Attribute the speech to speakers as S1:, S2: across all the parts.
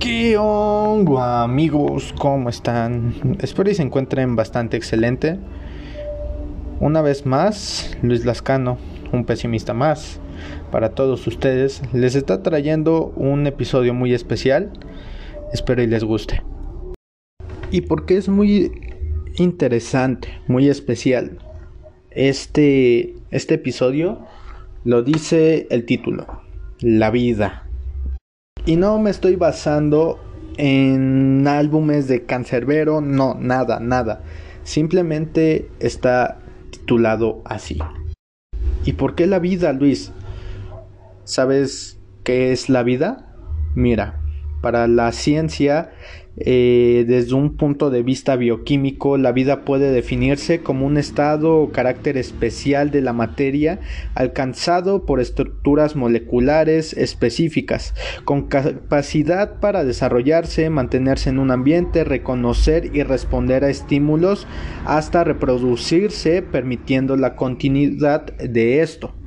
S1: ¿Qué amigos? ¿Cómo están? Espero y se encuentren bastante excelente. Una vez más, Luis Lascano, un pesimista más, para todos ustedes, les está trayendo un episodio muy especial. Espero y les guste. Y porque es muy interesante, muy especial. Este, este episodio lo dice el título, La vida. Y no me estoy basando en álbumes de Cancerbero, no, nada, nada. Simplemente está titulado así. ¿Y por qué la vida, Luis? ¿Sabes qué es la vida? Mira, para la ciencia eh, desde un punto de vista bioquímico, la vida puede definirse como un estado o carácter especial de la materia alcanzado por estructuras moleculares específicas, con capacidad para desarrollarse, mantenerse en un ambiente, reconocer y responder a estímulos hasta reproducirse, permitiendo la continuidad de esto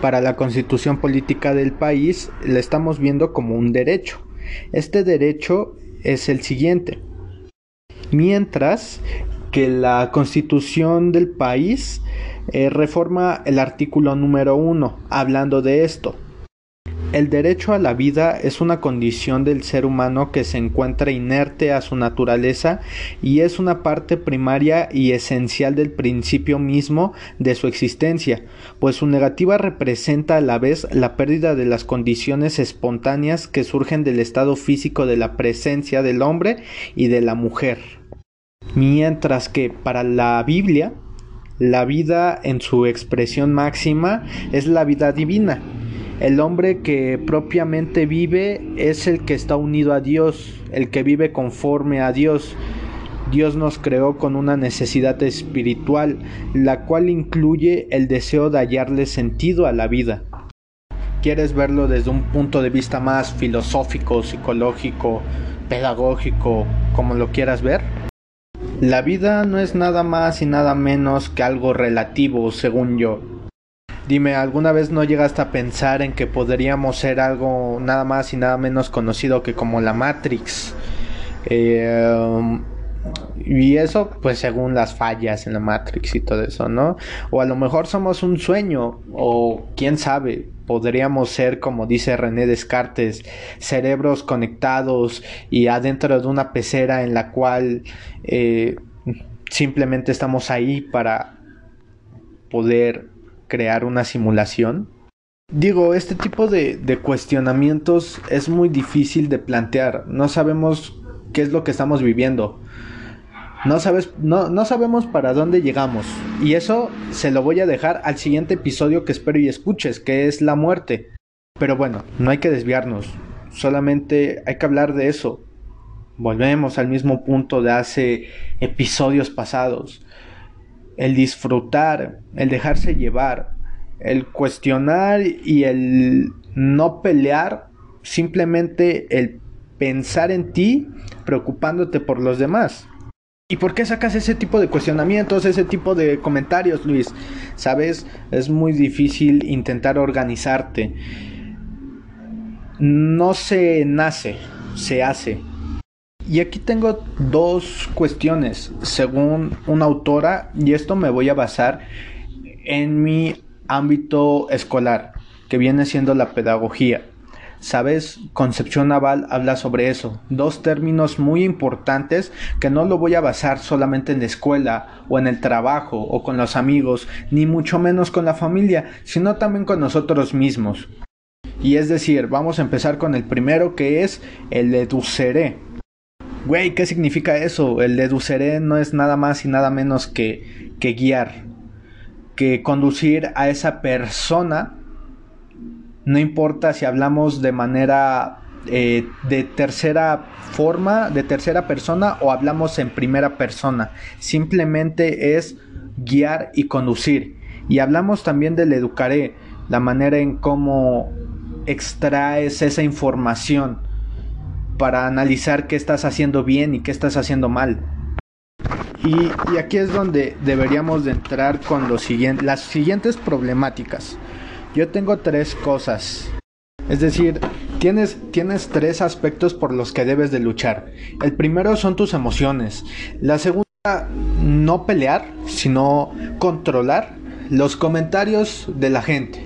S1: para la constitución política del país la estamos viendo como un derecho. Este derecho es el siguiente. Mientras que la constitución del país eh, reforma el artículo número uno, hablando de esto. El derecho a la vida es una condición del ser humano que se encuentra inerte a su naturaleza y es una parte primaria y esencial del principio mismo de su existencia, pues su negativa representa a la vez la pérdida de las condiciones espontáneas que surgen del estado físico de la presencia del hombre y de la mujer. Mientras que para la Biblia, la vida en su expresión máxima es la vida divina, el hombre que propiamente vive es el que está unido a Dios, el que vive conforme a Dios. Dios nos creó con una necesidad espiritual, la cual incluye el deseo de hallarle sentido a la vida. ¿Quieres verlo desde un punto de vista más filosófico, psicológico, pedagógico, como lo quieras ver? La vida no es nada más y nada menos que algo relativo, según yo. Dime, ¿alguna vez no llegaste a pensar en que podríamos ser algo nada más y nada menos conocido que como la Matrix? Eh, y eso, pues según las fallas en la Matrix y todo eso, ¿no? O a lo mejor somos un sueño, o quién sabe, podríamos ser, como dice René Descartes, cerebros conectados y adentro de una pecera en la cual eh, simplemente estamos ahí para poder crear una simulación? Digo, este tipo de, cuestionamientos es muy difícil de plantear. No sabemos qué es lo que estamos viviendo. No, sabes, no, no sabemos para dónde llegamos. Y eso se lo voy a dejar al siguiente episodio que espero y escuches, que es la muerte. Pero bueno, no hay que desviarnos. Solamente hay que hablar de eso. Volvemos al mismo punto de hace episodios pasados el disfrutar, el dejarse llevar, el cuestionar y el no pelear, simplemente el pensar en ti preocupándote por los demás. ¿Y por qué sacas ese tipo de cuestionamientos, ese tipo de comentarios, Luis? Sabes, es muy difícil intentar organizarte. No se nace, se hace. Y aquí tengo dos cuestiones, según una autora, y esto me voy a basar en mi ámbito escolar, que viene siendo la pedagogía. ¿Sabes? Concepción Naval habla sobre eso. Dos términos muy importantes que no lo voy a basar solamente en la escuela o en el trabajo o con los amigos, ni mucho menos con la familia, sino también con nosotros mismos. Y es decir, vamos a empezar con el primero que es el educeré. Güey, ¿qué significa eso? El deduciré no es nada más y nada menos que, que guiar, que conducir a esa persona, no importa si hablamos de manera eh, de tercera forma, de tercera persona o hablamos en primera persona, simplemente es guiar y conducir. Y hablamos también del educaré, la manera en cómo extraes esa información para analizar qué estás haciendo bien y qué estás haciendo mal. Y, aquí es donde deberíamos de entrar con los las siguientes problemáticas. Yo tengo tres cosas. Es decir, Tienes, tienes tres aspectos por los que debes de luchar. El primero son tus emociones. La segunda, no pelear, sino controlar los comentarios de la gente.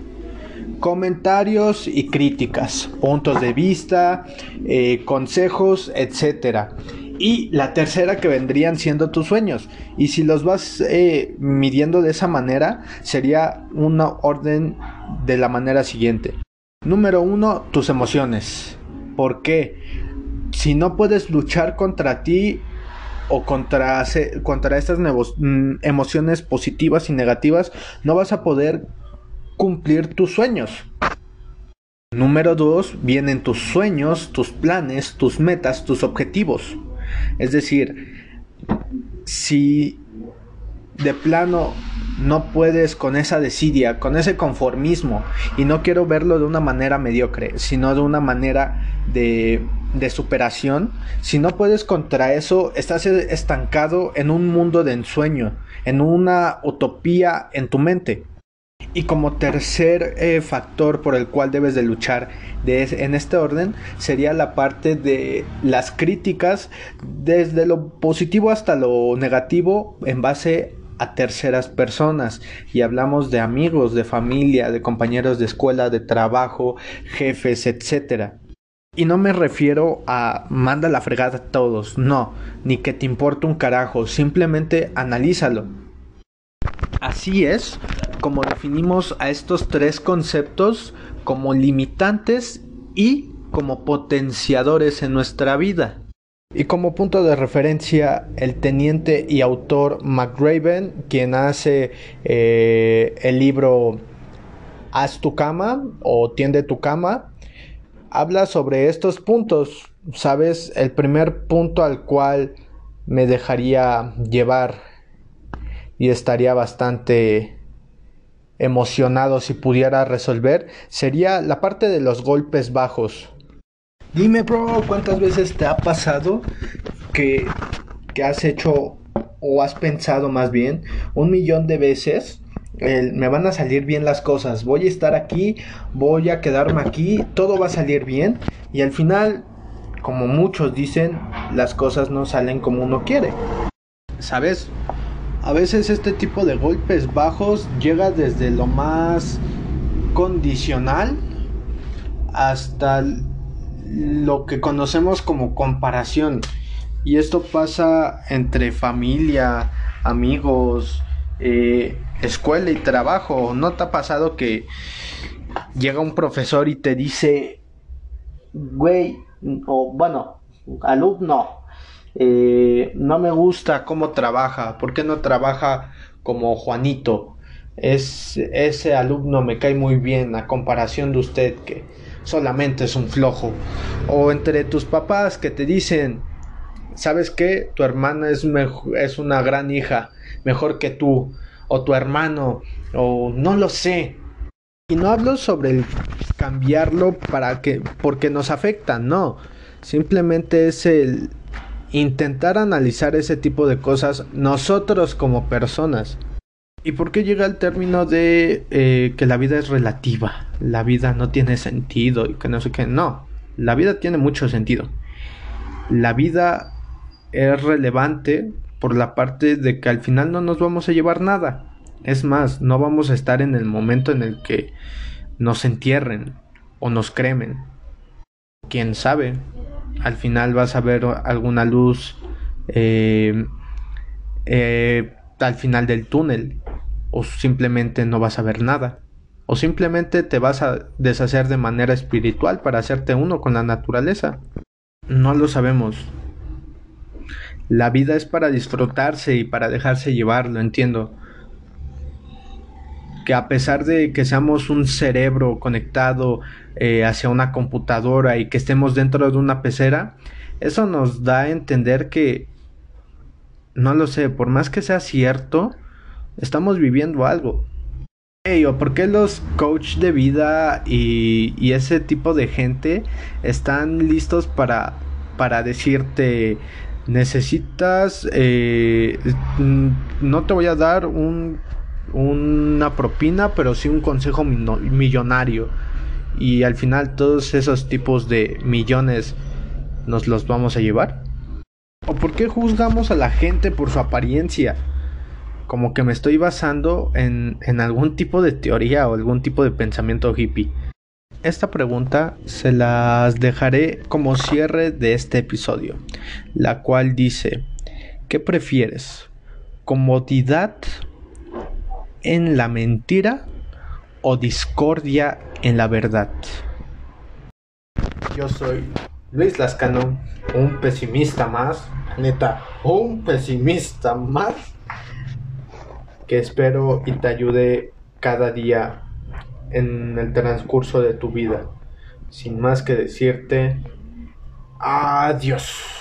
S1: Comentarios y críticas, puntos de vista, eh, consejos, etcétera y la tercera que vendrían siendo tus sueños. Y si los vas eh, midiendo de esa manera, sería una orden de la manera siguiente. Número uno, tus emociones. ¿Por qué? Si no puedes luchar contra ti o contra, contra estas mm, emociones positivas y negativas, no vas a poder cumplir tus sueños. Número dos, vienen tus sueños, tus planes, tus metas, tus objetivos. Es decir, si de plano no puedes con esa desidia, con ese conformismo, y no quiero verlo de una manera mediocre, sino de una manera de, de superación, si no puedes contra eso, estás estancado en un mundo de ensueño, en una utopía en tu mente. Y como tercer eh, factor por el cual debes de luchar en este orden sería la parte de las críticas desde lo positivo hasta lo negativo en base a terceras personas y hablamos de amigos, de familia, de compañeros de escuela, de trabajo, jefes, etc. Y no me refiero a manda la fregada a todos, no, ni que te importe un carajo, simplemente analízalo. Así es como definimos a estos tres conceptos como limitantes y como potenciadores en nuestra vida. Y como punto de referencia, el teniente y autor McRaven, quien hace eh, el libro Haz tu cama o tiende tu cama, habla sobre estos puntos. Sabes, el primer punto al cual me dejaría llevar y estaría bastante emocionado si pudiera resolver sería la parte de los golpes bajos. Dime, bro, ¿cuántas veces te ha pasado que, que has hecho o has pensado más bien un millón de veces? me van a salir bien las cosas, voy a estar aquí, voy a quedarme aquí, todo va a salir bien y al final, como muchos dicen, las cosas no salen como uno quiere. ¿Sabes? A veces este tipo de golpes bajos llega desde lo más condicional hasta lo que conocemos como comparación. Y esto pasa entre familia, amigos, eh, escuela y trabajo. ¿No te ha pasado que llega un profesor y te dice, güey, o bueno, alumno, eh, no me gusta cómo trabaja, ¿por qué no trabaja como Juanito? Es, ese alumno me cae muy bien a comparación de usted que solamente es un flojo. O entre tus papás que te dicen, ¿sabes qué? Tu hermana es, es una gran hija, mejor que tú. O tu hermano, o no lo sé. Y no hablo sobre el cambiarlo para que, porque nos afecta, no. Simplemente es el, intentar analizar ese tipo de cosas nosotros como personas. ¿Y por qué llega el término de eh, que la vida es relativa? La vida no tiene sentido y que no sé qué. No, la vida tiene mucho sentido. La vida es relevante por la parte de que al final no nos vamos a llevar nada. Es más, no vamos a estar en el momento en el que nos entierren o nos cremen. Quién sabe, al final vas a ver alguna luz eh, eh, al final del túnel o simplemente no vas a ver nada o simplemente te vas a deshacer de manera espiritual para hacerte uno con la naturaleza. No lo sabemos. La vida es para disfrutarse y para dejarse llevar, lo entiendo que a pesar de que seamos un cerebro conectado eh, hacia una computadora y que estemos dentro de una pecera, eso nos da a entender que, no lo sé, por más que sea cierto, estamos viviendo algo. Hey, ¿o ¿Por qué los coach de vida y, ese tipo de gente están listos para, para decirte necesitas, eh, no te voy a dar un una propina, pero sí un consejo millonario. y al final todos esos tipos de millones nos los vamos a llevar? ¿O por qué juzgamos a la gente por su apariencia? Como que me estoy basando en, en algún tipo de teoría o algún tipo de pensamiento hippie. Esta pregunta se las dejaré como cierre de este episodio, la cual dice, ¿qué prefieres? ¿Comodidad en la mentira o discordia en la verdad? Yo soy Luis Lascano, un pesimista más, neta, un pesimista más, que espero y te ayude cada día en el transcurso de tu vida. Sin más que decirte, adiós.